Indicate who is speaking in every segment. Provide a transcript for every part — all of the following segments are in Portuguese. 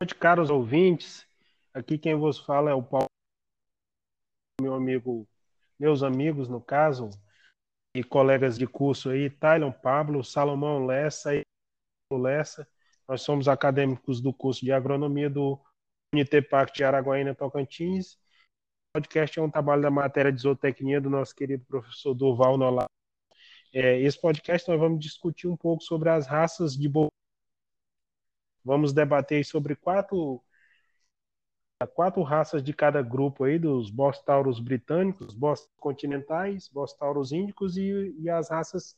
Speaker 1: noite, caros ouvintes. Aqui quem vos fala é o Paulo, meu amigo, meus amigos, no caso, e colegas de curso aí, Tylon Pablo, Salomão Lessa e Lessa. Nós somos acadêmicos do curso de agronomia do Unitepac de Araguaína, Tocantins. O podcast é um trabalho da matéria de zootecnia do nosso querido professor Durval Nolar. É, esse podcast nós vamos discutir um pouco sobre as raças de bovino Vamos debater sobre quatro, quatro raças de cada grupo aí, dos bostauros britânicos, bostauros continentais, bostauros índicos e, e as raças.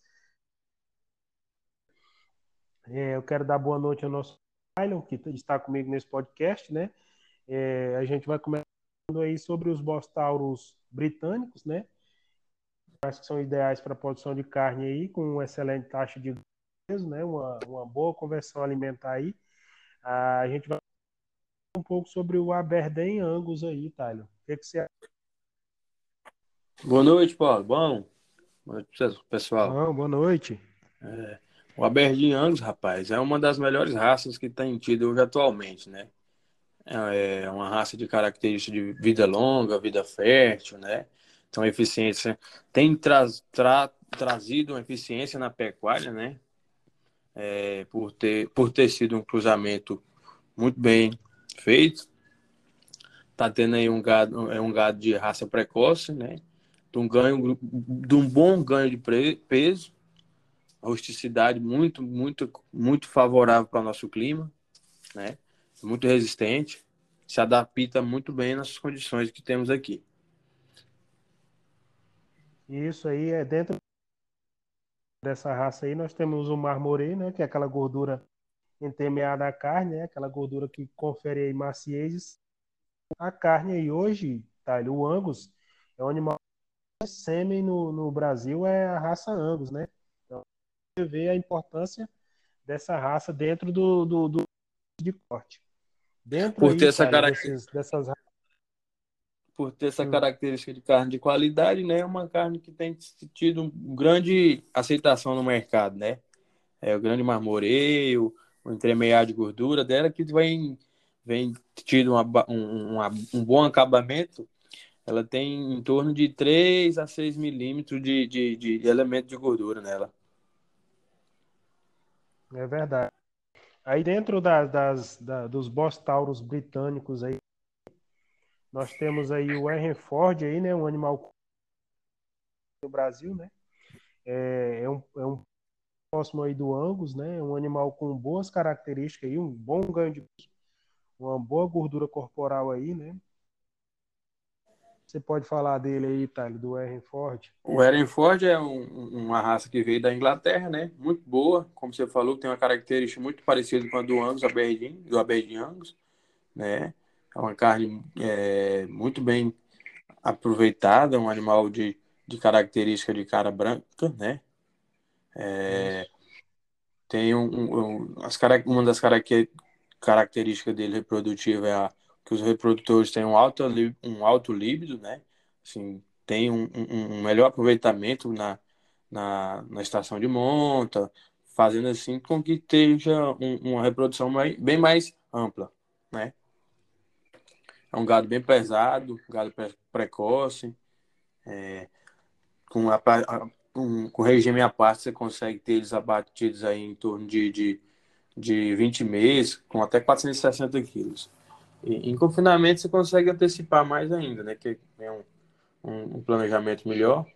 Speaker 1: É, eu quero dar boa noite ao nosso Tylon, que está comigo nesse podcast, né? É, a gente vai começar aí sobre os bostauros britânicos, né? Acho que são ideais para a produção de carne aí, com uma excelente taxa de peso, né? Uma, uma boa conversão alimentar aí. A gente vai falar um pouco sobre o Aberdeen Angus aí, Tyler. O que, que você acha?
Speaker 2: Boa noite, Paulo. Bom, boa noite, pessoal.
Speaker 1: Bom, boa noite.
Speaker 2: É, o Aberdeen Angus, rapaz, é uma das melhores raças que tem tido hoje atualmente, né? É, é uma raça de característica de vida longa, vida fértil, né? Então, eficiência tem tra tra trazido uma eficiência na pecuária, né? É, por, ter, por ter sido um cruzamento muito bem feito. Tá tendo aí um gado, é um gado de raça precoce, né? De um ganho, de um bom ganho de peso, rusticidade muito, muito, muito favorável para o nosso clima, né? Muito resistente, se adapta muito bem nas condições que temos aqui.
Speaker 1: Isso aí é dentro dessa raça aí, nós temos o marmorê, né, que é aquela gordura entremeada à carne, né, aquela gordura que confere aí maciez à carne. E hoje, tá, o Angus é um animal sêmen no, no Brasil, é a raça Angus, né? Então, você vê a importância dessa raça dentro do, do, do de corte. Dentro
Speaker 2: Por ter aí, essa característica dessas por ter essa característica de carne de qualidade, né? É uma carne que tem tido grande aceitação no mercado, né? É o grande marmoreio, o entremeado de gordura dela que vem, vem tido uma, um, uma, um bom acabamento. Ela tem em torno de 3 a 6 milímetros de, de, de elemento de gordura nela.
Speaker 1: É verdade. Aí dentro das, das, da, dos bostauros britânicos aí, nós temos aí o Hereford aí, né? Um animal no Brasil, né? É, é, um, é um próximo aí do Angus, né? Um animal com boas características aí, um bom ganho de uma boa gordura corporal aí, né? Você pode falar dele aí, Thales, do Hereford?
Speaker 2: O Hereford é um, uma raça que veio da Inglaterra, né? Muito boa, como você falou, tem uma característica muito parecida com a do Angus, Aberdeen, do Aberdeen Angus, né? É uma carne é, muito bem aproveitada, um animal de, de característica de cara branca, né? É, tem um, um, as, uma das características dele reprodutiva é a, que os reprodutores têm um alto, um alto líbido, né? Assim, tem um, um, um melhor aproveitamento na, na, na, estação de monta, fazendo assim com que esteja uma reprodução mais, bem mais ampla, né? É um gado bem pesado, gado precoce. É, com, a, um, com regime à parte, você consegue ter eles abatidos aí em torno de, de, de 20 meses, com até 460 quilos. E, em confinamento, você consegue antecipar mais ainda, né? Que é um, um, um planejamento melhor.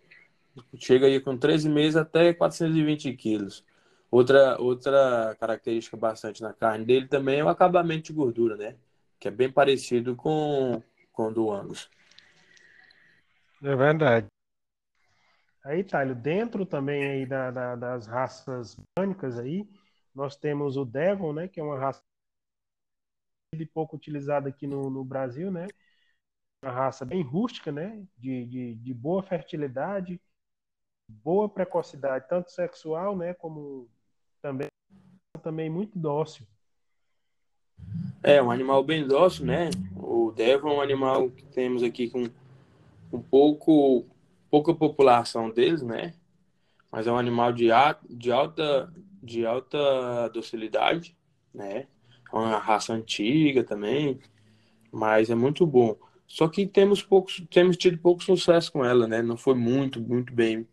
Speaker 2: Chega aí com 13 meses até 420 quilos. Outra, outra característica bastante na carne dele também é o acabamento de gordura, né? Que é bem parecido com, com o do Angus.
Speaker 1: É verdade. Aí, Thalio, dentro também aí da, da, das raças britânicas aí, nós temos o Devon, né, que é uma raça pouco utilizada aqui no, no Brasil, né, uma raça bem rústica, né, de, de, de boa fertilidade, boa precocidade, tanto sexual, né, como também, também muito dócil.
Speaker 2: É, um animal bem dócil, né? O Devon é um animal que temos aqui com um pouco pouca população deles, né? Mas é um animal de, de alta de alta docilidade, né? É uma raça antiga também, mas é muito bom. Só que temos poucos, temos tido pouco sucesso com ela, né? Não foi muito, muito bem,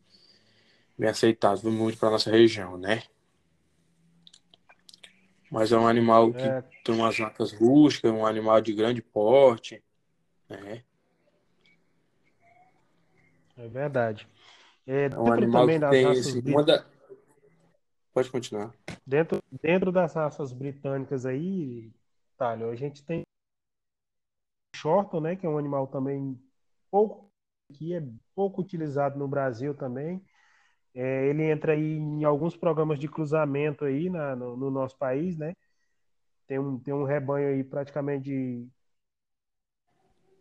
Speaker 2: bem aceitado, muito para nossa região, né? Mas é um animal que é. tem umas marcas rústicas, um animal de grande porte, né?
Speaker 1: É verdade.
Speaker 2: É, é um animal também que tem esse, da... Pode continuar.
Speaker 1: Dentro, dentro das raças britânicas aí, Talho, a gente tem Shorton, né, que é um animal também pouco que é pouco utilizado no Brasil também. É, ele entra aí em alguns programas de cruzamento aí na, no, no, nosso país, né? Tem um, tem um rebanho aí praticamente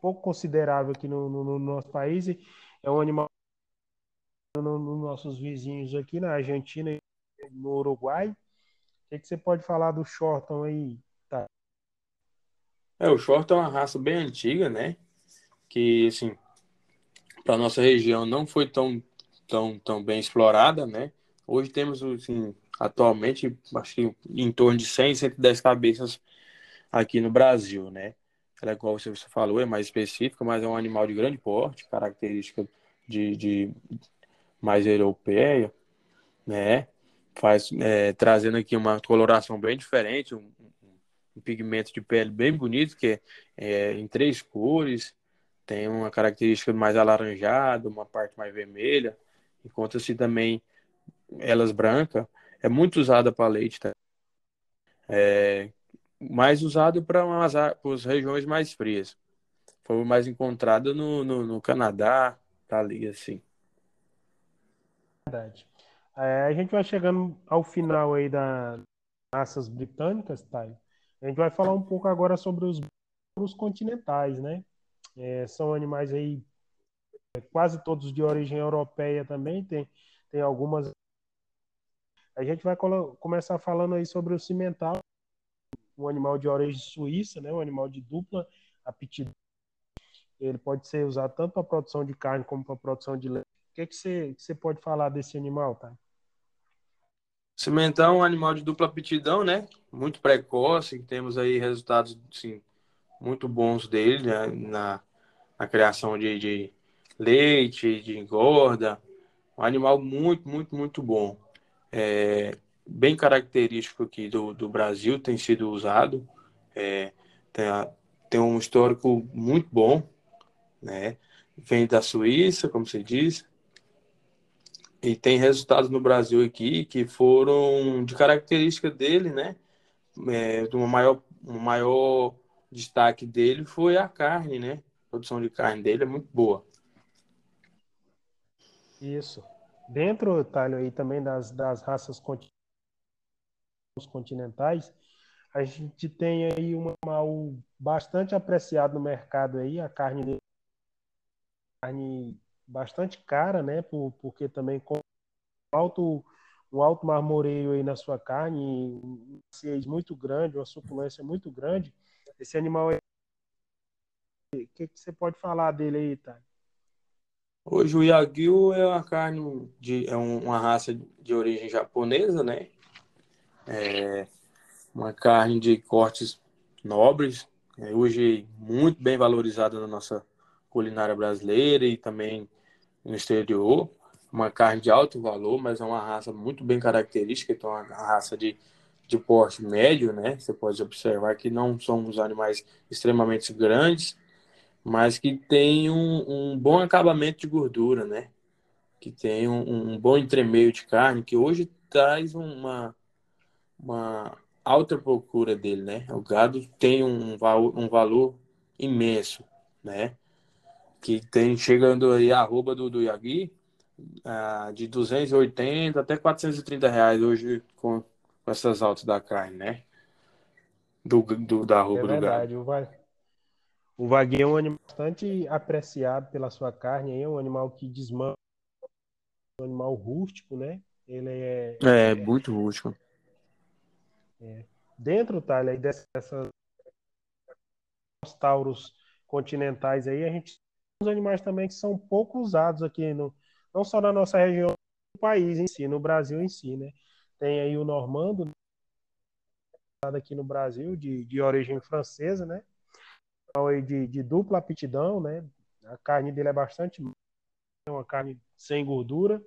Speaker 1: pouco considerável aqui no, no, no nosso país. É um animal nos no nossos vizinhos aqui na Argentina e no Uruguai. O que, que você pode falar do Shorton aí, tá?
Speaker 2: É, o Shorton é uma raça bem antiga, né? Que, assim, para nossa região não foi tão, tão, tão bem explorada, né? Hoje temos, assim, atualmente, acho que em torno de 100, 110 cabeças aqui no Brasil, né? Ela, igual você falou, é mais específica, mas é um animal de grande porte, característica de, de mais europeia, né? Faz, é, trazendo aqui uma coloração bem diferente, um, um, pigmento de pele bem bonito, que é, é em três cores, tem uma característica mais alaranjada, uma parte mais vermelha, enquanto-se também elas brancas, é muito usada para leite, tá? É, mais usado para as regiões mais frias. Foi mais encontrado no, no, no Canadá, tá ali assim.
Speaker 1: Verdade. É, a gente vai chegando ao final aí das raças britânicas, tá? A gente vai falar um pouco agora sobre os, os continentais, né? É, são animais aí quase todos de origem europeia também, tem, tem algumas. A gente vai começar falando aí sobre o cimental, um animal de origem suíça, né? Um animal de dupla aptidão. Ele pode ser usado tanto para produção de carne como para produção de leite. O que, que, você, que você pode falar desse animal, tá?
Speaker 2: Cimental é um animal de dupla aptidão, né? Muito precoce, temos aí resultados assim, muito bons dele né? na, na criação de, de leite, de engorda. Um animal muito, muito, muito bom. É, bem característico aqui do, do Brasil, tem sido usado. É, tem, tem um histórico muito bom, né? Vem da Suíça, como você disse, e tem resultados no Brasil aqui que foram de característica dele, né? É, uma maior, um maior destaque dele foi a carne, né? A produção de carne dele é muito boa.
Speaker 1: Isso. Dentro, Thalio, aí também das, das raças continentais, a gente tem aí um animal bastante apreciado no mercado aí, a carne carne bastante cara, né? Por, porque também com alto um alto marmoreio aí na sua carne, um maciez muito grande, uma suculência muito grande. Esse animal aí, o que, que você pode falar dele aí, tá?
Speaker 2: Hoje o Yagyu é uma carne de é uma raça de origem japonesa, né? É uma carne de cortes nobres, é hoje muito bem valorizada na nossa culinária brasileira e também no exterior. Uma carne de alto valor, mas é uma raça muito bem característica, então é uma raça de, de porte médio, né? Você pode observar que não são os animais extremamente grandes, mas que tem um, um bom acabamento de gordura, né? Que tem um, um bom entremeio de carne, que hoje traz uma, uma alta procura dele, né? O gado tem um, um valor imenso, né? que tem chegando aí a arroba do, do Yagi uh, de 280 até 430 reais hoje com, com essas altas da carne, né? Do, do, da arroba é verdade, do
Speaker 1: gado. O, o é um animal bastante apreciado pela sua carne, é um animal que desmancha, um animal rústico, né? Ele é.
Speaker 2: É, é muito rústico.
Speaker 1: É. Dentro, Thalia, dessas tauros continentais aí, a gente animais também que são pouco usados aqui, no, não só na nossa região, no país em si, no Brasil em si, né? Tem aí o normando, aqui no Brasil, de, de origem francesa, né? De, de dupla aptidão, né? A carne dele é bastante é uma carne sem gordura.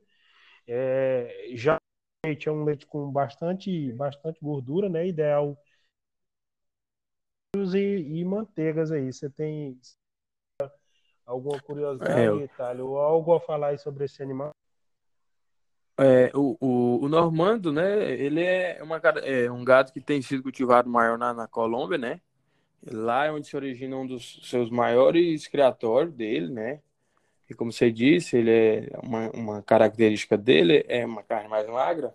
Speaker 1: É, já o leite é um leite com bastante, bastante gordura, né? Ideal e, e manteigas aí. Você tem alguma curiosidade, é, Itália, ou algo a falar sobre esse animal?
Speaker 2: É, o, o, o, normando, né? Ele é, uma, é um gado que tem sido cultivado maior na, na Colômbia, né? Lá é onde se origina um dos seus maiores criatórios dele, né? E como você disse, ele é uma, uma característica dele é uma carne mais magra.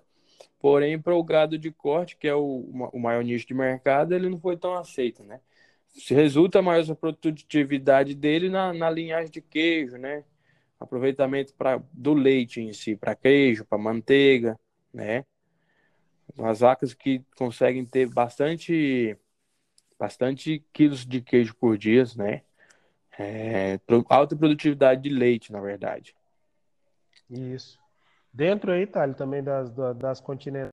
Speaker 2: Porém, para o gado de corte, que é o, o maior nicho de mercado, ele não foi tão aceito, né? Se resulta a produtividade dele na, na linhagem de queijo, né? Aproveitamento pra, do leite em si, para queijo, para manteiga, né? As vacas que conseguem ter bastante, bastante quilos de queijo por dia, né? É, alta produtividade de leite, na verdade.
Speaker 1: Isso. Dentro aí, Thales, também das, das continentais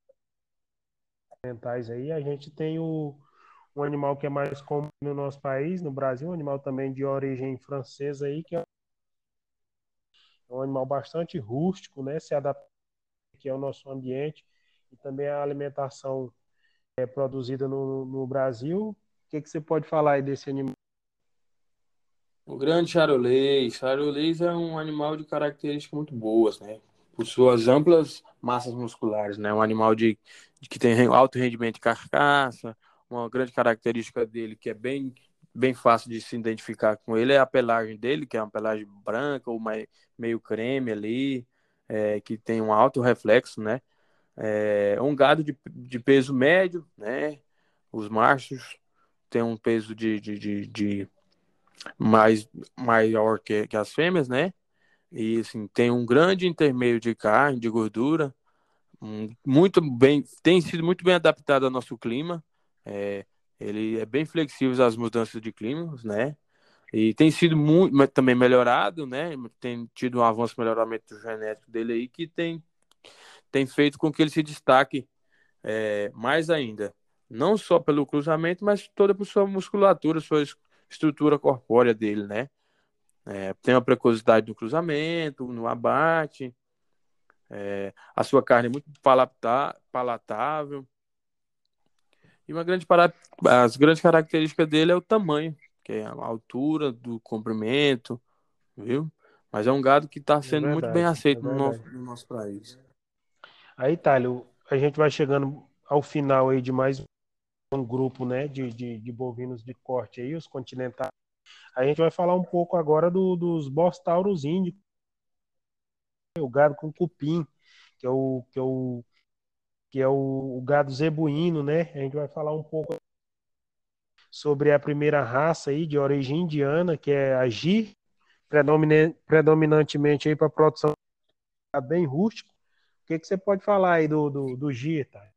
Speaker 1: aí, a gente tem o, um animal que é mais comum no nosso país, no Brasil, um animal também de origem francesa aí, que é um animal bastante rústico, né? Se adapta que é o nosso ambiente e também a alimentação é produzida no, no Brasil. O que, que você pode falar aí desse animal?
Speaker 2: O grande charolês. Charolês é um animal de características muito boas, né? Por suas amplas massas musculares, né? Um animal de, de que tem alto rendimento de carcaça. Uma grande característica dele que é bem bem fácil de se identificar com ele é a pelagem dele, que é uma pelagem branca ou meio creme ali, é, que tem um alto reflexo, né? É um gado de, de peso médio, né? Os machos têm um peso de, de, de, de mais maior que, que as fêmeas, né? E assim, tem um grande intermeio de carne, de gordura, muito bem, tem sido muito bem adaptado ao nosso clima. É, ele é bem flexível às mudanças de clima, né? E tem sido muito também melhorado, né? Tem tido um avanço melhoramento genético dele aí que tem, tem feito com que ele se destaque é, mais ainda. Não só pelo cruzamento, mas toda por sua musculatura, sua estrutura corpórea dele, né? É, tem uma precocidade no cruzamento, no abate, é, a sua carne é muito palatável. E uma grande para... as grandes características dele é o tamanho, que é a altura do comprimento, viu? Mas é um gado que está é sendo é verdade, muito bem aceito no, nosso, no nosso país.
Speaker 1: Aí, Thálio, a gente vai chegando ao final aí de mais um grupo né, de, de, de, bovinos de corte aí, os continentais. A gente vai falar um pouco agora do, dos bostauros índicos, o gado com cupim, que é o que é o, que é o, o gado zebuíno, né? A gente vai falar um pouco sobre a primeira raça aí de origem indiana, que é a Gir, predominantemente aí para produção bem rústico. O que, que você pode falar aí do, do, do tá?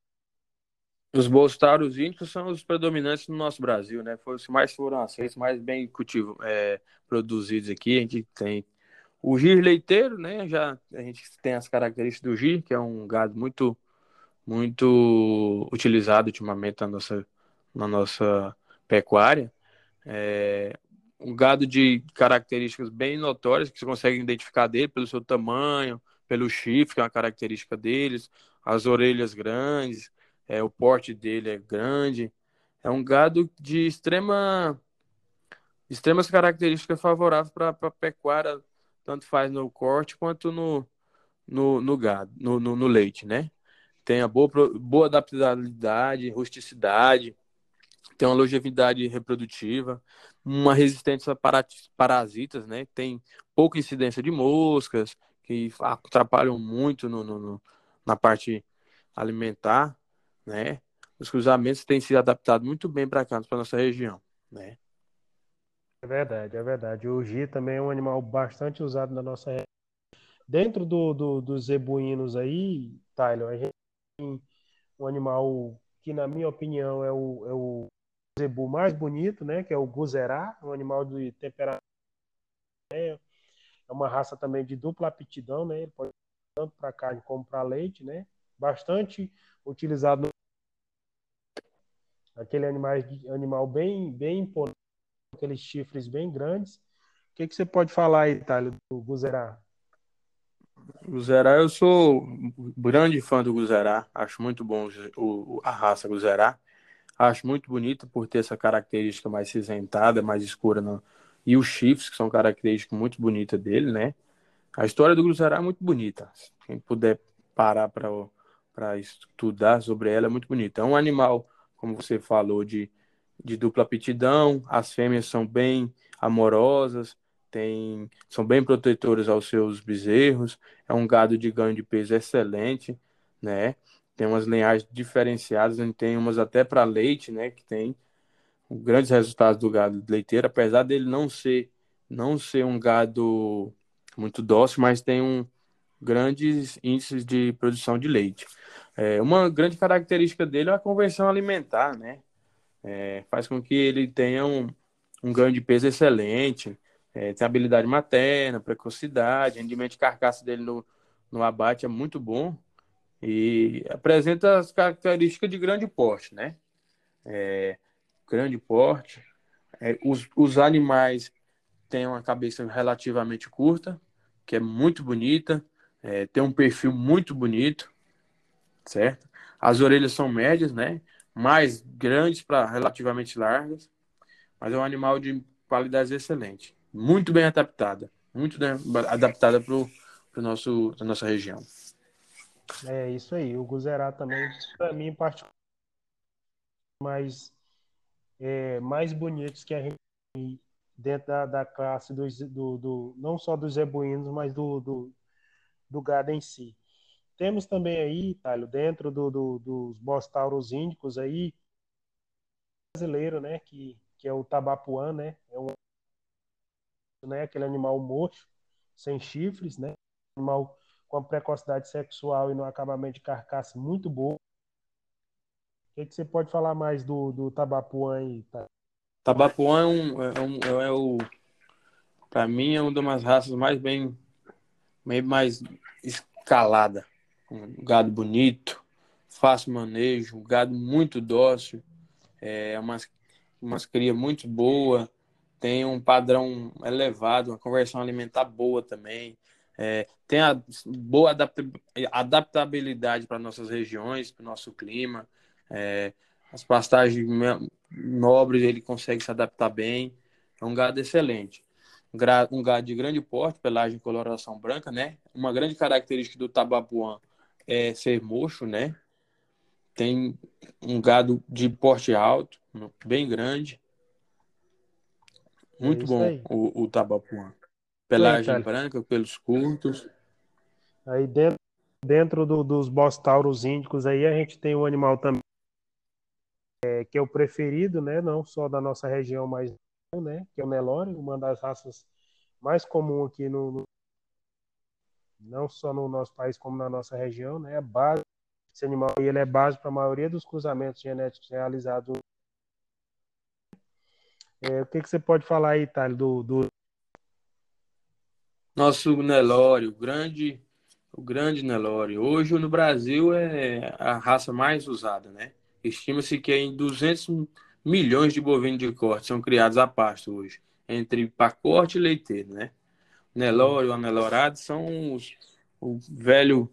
Speaker 2: Os bolstários índicos são os predominantes no nosso Brasil, né? Foi os que mais foram aceitos, mais bem cultivo, é, produzidos aqui. A gente tem o gir leiteiro, né? Já a gente tem as características do gir, que é um gado muito muito utilizado ultimamente na nossa na nossa pecuária. É, um gado de características bem notórias que você consegue identificar dele pelo seu tamanho, pelo chifre, que é uma característica deles, as orelhas grandes, é, o porte dele é grande. É um gado de extrema extremas características favoráveis para a pecuária, tanto faz no corte quanto no, no, no gado, no, no, no, leite, né? Tem a boa, boa adaptabilidade, rusticidade, tem uma longevidade reprodutiva, uma resistência para parasitas, né? Tem pouca incidência de moscas, que atrapalham muito no, no na parte alimentar né? Os cruzamentos têm sido adaptados muito bem para cá, para nossa região, né?
Speaker 1: É verdade, é verdade. O Gi também é um animal bastante usado na nossa região. Dentro do, do, dos zebuínos aí, Tyler, a gente tem um animal que, na minha opinião, é o, é o zebu mais bonito, né? Que é o guzerá, um animal de temperamento. É uma raça também de dupla aptidão, né? Ele pode tanto para carne como para leite, né? Bastante utilizado aquele animal, animal bem, bem imponente, aqueles chifres bem grandes. O que, que você pode falar aí, Thales, do Guzerá?
Speaker 2: Guzerá, eu sou grande fã do Guzerá, acho muito bom o, a raça Guzerá. Acho muito bonito por ter essa característica mais cinzentada, mais escura. No... E os chifres, que são características muito bonitas dele, né? A história do Guzerá é muito bonita. Quem puder parar para estudar sobre ela é muito bonita. É um animal, como você falou, de, de dupla aptidão. As fêmeas são bem amorosas, tem, são bem protetoras aos seus bezerros, é um gado de ganho de peso excelente, né? Tem umas linhagens diferenciadas, tem umas até para leite, né? Que tem grandes resultados do gado leiteiro, apesar dele não ser não ser um gado muito dócil, mas tem um grandes índices de produção de leite. É, uma grande característica dele é a conversão alimentar, né? É, faz com que ele tenha um, um ganho de peso excelente, é, tem habilidade materna, precocidade, rendimento de carcaça dele no, no abate é muito bom e apresenta as características de grande porte, né? É, grande porte. É, os, os animais têm uma cabeça relativamente curta, que é muito bonita, é, tem um perfil muito bonito, certo? As orelhas são médias, né? Mais grandes para relativamente largas, mas é um animal de qualidade excelente muito bem adaptada, muito bem adaptada para o nosso a nossa região.
Speaker 1: É isso aí. O Guzerá também, para mim, particular, mais é, mais bonitos que a gente dentro da, da classe do, do, do, não só dos zebuínos, mas do, do, do gado em si. Temos também aí, Thalio, dentro do, do, dos bostauros índicos aí, brasileiro, né, que, que é o tabapuã, né, é um né? Aquele animal mocho, sem chifres, né? Animal com precocidade sexual e no acabamento de carcaça muito bom. O que, que você pode falar mais do, do Tabapuã aí? Tá?
Speaker 2: Tabapuã é, um, é, um, é o. Para mim, é uma das raças mais bem. bem mais escalada. Um gado bonito, fácil manejo, um gado muito dócil, é umas, umas cria muito boa, tem um padrão elevado, uma conversão alimentar boa também, é, tem a boa adaptabilidade para nossas regiões, para o nosso clima, é, as pastagens nobres ele consegue se adaptar bem, é um gado excelente. Um gado de grande porte, pelagem e coloração branca, né? Uma grande característica do tabapuã é ser mocho, né? Tem um gado de porte alto, bem grande, muito é bom aí. o, o tabapuã. Pelagem Sim, branca, pelos curtos.
Speaker 1: Aí dentro, dentro do, dos bostauros índicos aí a gente tem um animal também é, que é o preferido, né? Não só da nossa região, mas né? Que é o Nelore, uma das raças mais comum aqui no, no não só no nosso país como na nossa região, né? A base esse animal ele é base para a maioria dos cruzamentos genéticos realizados é, o que, que você pode falar aí, Thales, do, do...
Speaker 2: Nosso Nelore, o grande, o grande Nelore. Hoje no Brasil é a raça mais usada, né? Estima-se que em 200 milhões de bovinos de corte são criados a pasto hoje, entre pacote e leiteiro, né? Nelore ou Anelorado são os, o velho,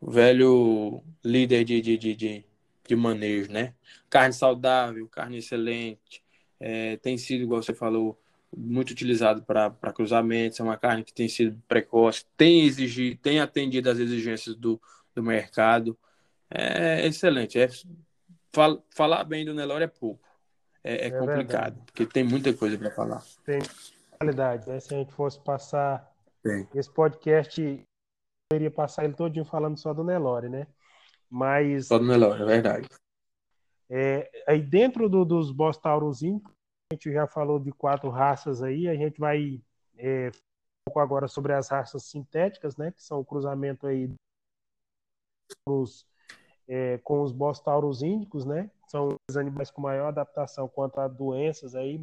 Speaker 2: velho líder de, de, de, de, de manejo, né? Carne saudável, carne excelente, é, tem sido, igual você falou, muito utilizado para cruzamentos, é uma carne que tem sido precoce, tem exigido, tem atendido às exigências do, do mercado. É excelente. É, fal, falar bem do Nelore é pouco. É, é, é complicado, verdade. porque tem muita coisa para falar.
Speaker 1: Tem qualidade, né? Se a gente fosse passar tem. esse podcast, iria passar ele todinho falando só do Nelore, né? Mas.
Speaker 2: Só do Nelore, é verdade.
Speaker 1: É, aí dentro do, dos Bostauros a gente já falou de quatro raças aí, a gente vai é, um pouco agora sobre as raças sintéticas, né, que são o cruzamento aí os, é, com os Bostauros índicos, né, são os animais com maior adaptação quanto a doenças aí,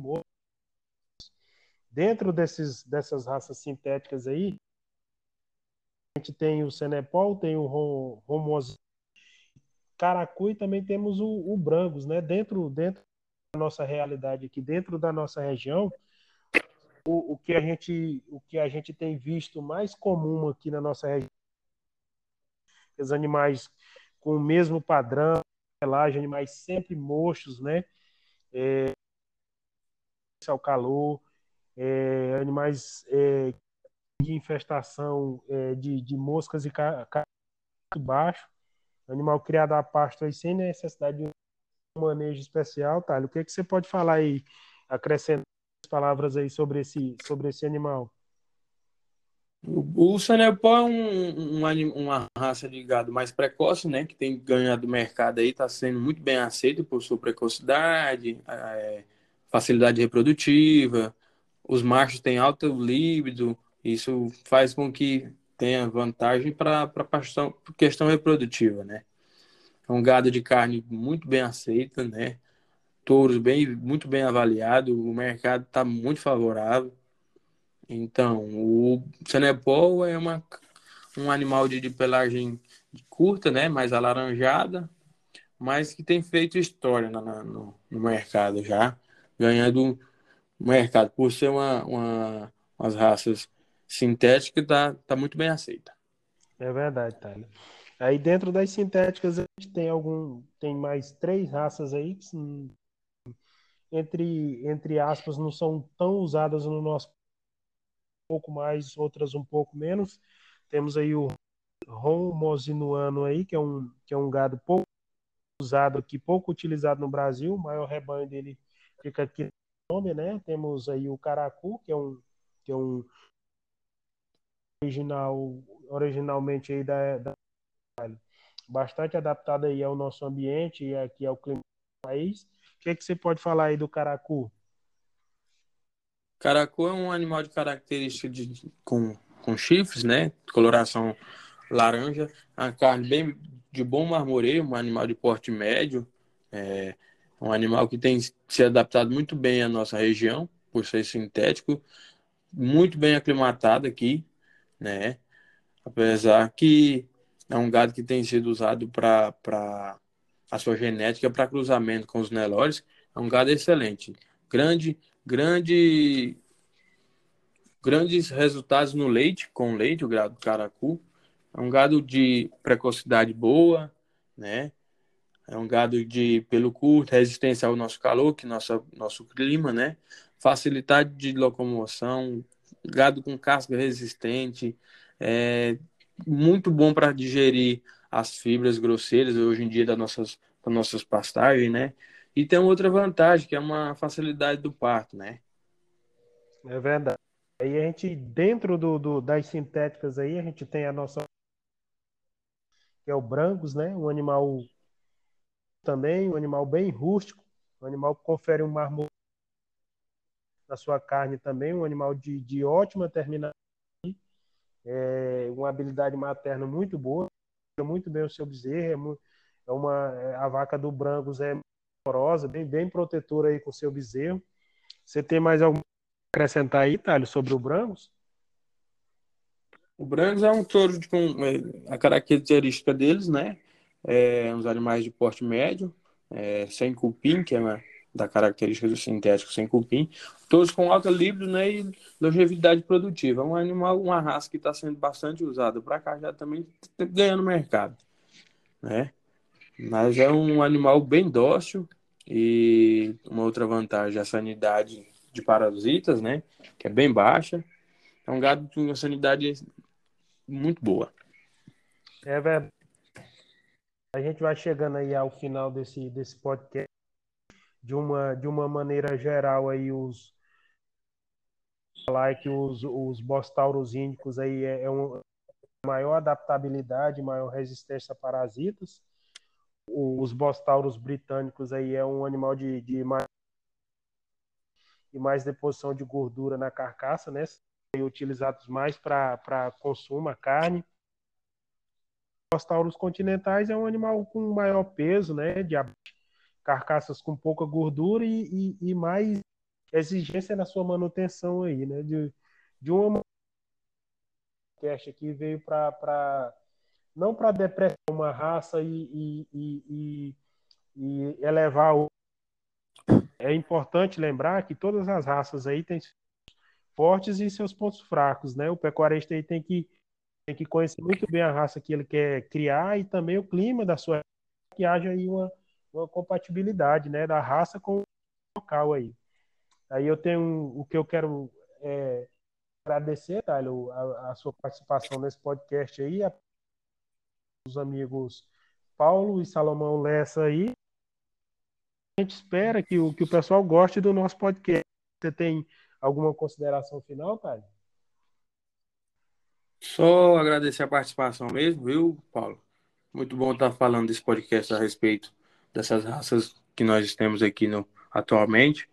Speaker 1: Dentro desses, dessas raças sintéticas aí, a gente tem o Senepol, tem o Romos Caracu e também temos o, o Brangos, né? Dentro, dentro da nossa realidade aqui, dentro da nossa região, o, o, que a gente, o que a gente tem visto mais comum aqui na nossa região, os animais com o mesmo padrão, pelagem, animais sempre mochos, né? É, ao calor, é, animais é, de infestação é, de, de moscas e carrapatos baixo, animal criado a pasto aí sem necessidade de um manejo especial, tá? O que, é que você pode falar aí, acrescentar palavras aí sobre esse, sobre esse animal?
Speaker 2: O, o Sanepó é um, um, uma raça de gado mais precoce, né? Que tem ganhado mercado aí, está sendo muito bem aceito por sua precocidade, é, facilidade reprodutiva. Os machos têm alto líbido, isso faz com que tenha vantagem para a questão reprodutiva, né? É um gado de carne muito bem aceita, né? Touros bem, muito bem avaliado, o mercado está muito favorável. Então, o Senepol é uma, um animal de, de pelagem curta, né? Mais alaranjada, mas que tem feito história na, na, no, no, mercado já, ganhando mercado por ser uma, uma umas raças sintéticas, tá, tá muito bem aceita.
Speaker 1: É verdade, Tyler. Aí dentro das sintéticas a gente tem algum, tem mais três raças aí que entre entre aspas não são tão usadas no nosso um pouco mais, outras um pouco menos. Temos aí o Romosinuano aí, que é um que é um gado pouco usado aqui, pouco utilizado no Brasil, o maior rebanho dele fica aqui nome, né? Temos aí o Caracu, que é um que é um original originalmente aí da, da bastante adaptado aí ao nosso ambiente e aqui ao clima do país. O que, é que você pode falar aí do caracu?
Speaker 2: Caracu é um animal de característica de, com, com chifres, né? Coloração laranja, a carne bem de bom marmoreio, um animal de porte médio, é um animal que tem se adaptado muito bem à nossa região, por ser sintético, muito bem aclimatado aqui, né? Apesar que é um gado que tem sido usado para a sua genética para cruzamento com os Nelores, é um gado excelente. Grande, grande, grandes resultados no leite, com leite, o gado caracu. É um gado de precocidade boa, né? É um gado de pelo curto, resistência ao nosso calor, que nosso, nosso clima, né? Facilidade de locomoção, gado com casca resistente, é muito bom para digerir as fibras grosseiras hoje em dia das nossas, das nossas pastagens, né? E tem outra vantagem, que é uma facilidade do parto, né?
Speaker 1: É verdade. Aí a gente, dentro do, do, das sintéticas aí, a gente tem a nossa que é o brancos, né? Um animal também, um animal bem rústico, um animal que confere um marmor na sua carne também, um animal de, de ótima terminação, é, uma habilidade materna muito boa, muito bem o seu bezerro, é, é uma, é, a vaca do Brancos é amorosa, bem, bem protetora aí com o seu bezerro. Você tem mais algum acrescentar aí, Thales, sobre o Brancos?
Speaker 2: O Brancos é um touro com é, a característica deles, né? É, uns animais de porte médio, é, sem cupim, que é uma da característica do sintético sem cupim, todos com alta libido né, e longevidade produtiva. É um animal, uma raça que está sendo bastante usada para cá, já também tá ganhando mercado. Né? Mas é um animal bem dócil e uma outra vantagem, a sanidade de parasitas, né, que é bem baixa. É um gado com uma sanidade muito boa.
Speaker 1: É verdade. A gente vai chegando aí ao final desse, desse podcast de uma, de uma maneira geral aí os falar que os, os bostauros índicos aí é, é maior adaptabilidade, maior resistência a parasitas. Os bostauros britânicos aí é um animal de, de mais e mais deposição de gordura na carcaça, né? E utilizados mais para consumo, a carne. Os bostauros continentais é um animal com maior peso, né? De carcaças com pouca gordura e, e, e mais exigência na sua manutenção aí, né? De, de uma podcast aqui veio para não para depressar uma raça e, e, e, e, elevar o. É importante lembrar que todas as raças aí têm fortes e seus pontos fracos, né? O pecuarista aí tem que, tem que conhecer muito bem a raça que ele quer criar e também o clima da sua que haja aí uma, uma compatibilidade, né, da raça com o local aí. Aí eu tenho o que eu quero é, agradecer, Tyler, a, a, sua participação nesse podcast aí, a, os amigos Paulo e Salomão Lessa aí. A gente espera que o, que o pessoal goste do nosso podcast. Você tem alguma consideração final, Tyler?
Speaker 2: Só agradecer a participação mesmo, viu, Paulo? Muito bom estar falando desse podcast a respeito dessas raças que nós temos aqui no, atualmente.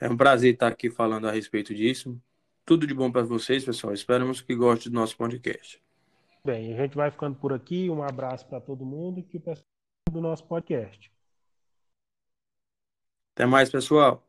Speaker 2: É um prazer estar aqui falando a respeito disso. Tudo de bom para vocês, pessoal. Esperamos que gostem do nosso podcast.
Speaker 1: Bem, a gente vai ficando por aqui. Um abraço para todo mundo que o pessoal do nosso podcast.
Speaker 2: Até mais, pessoal.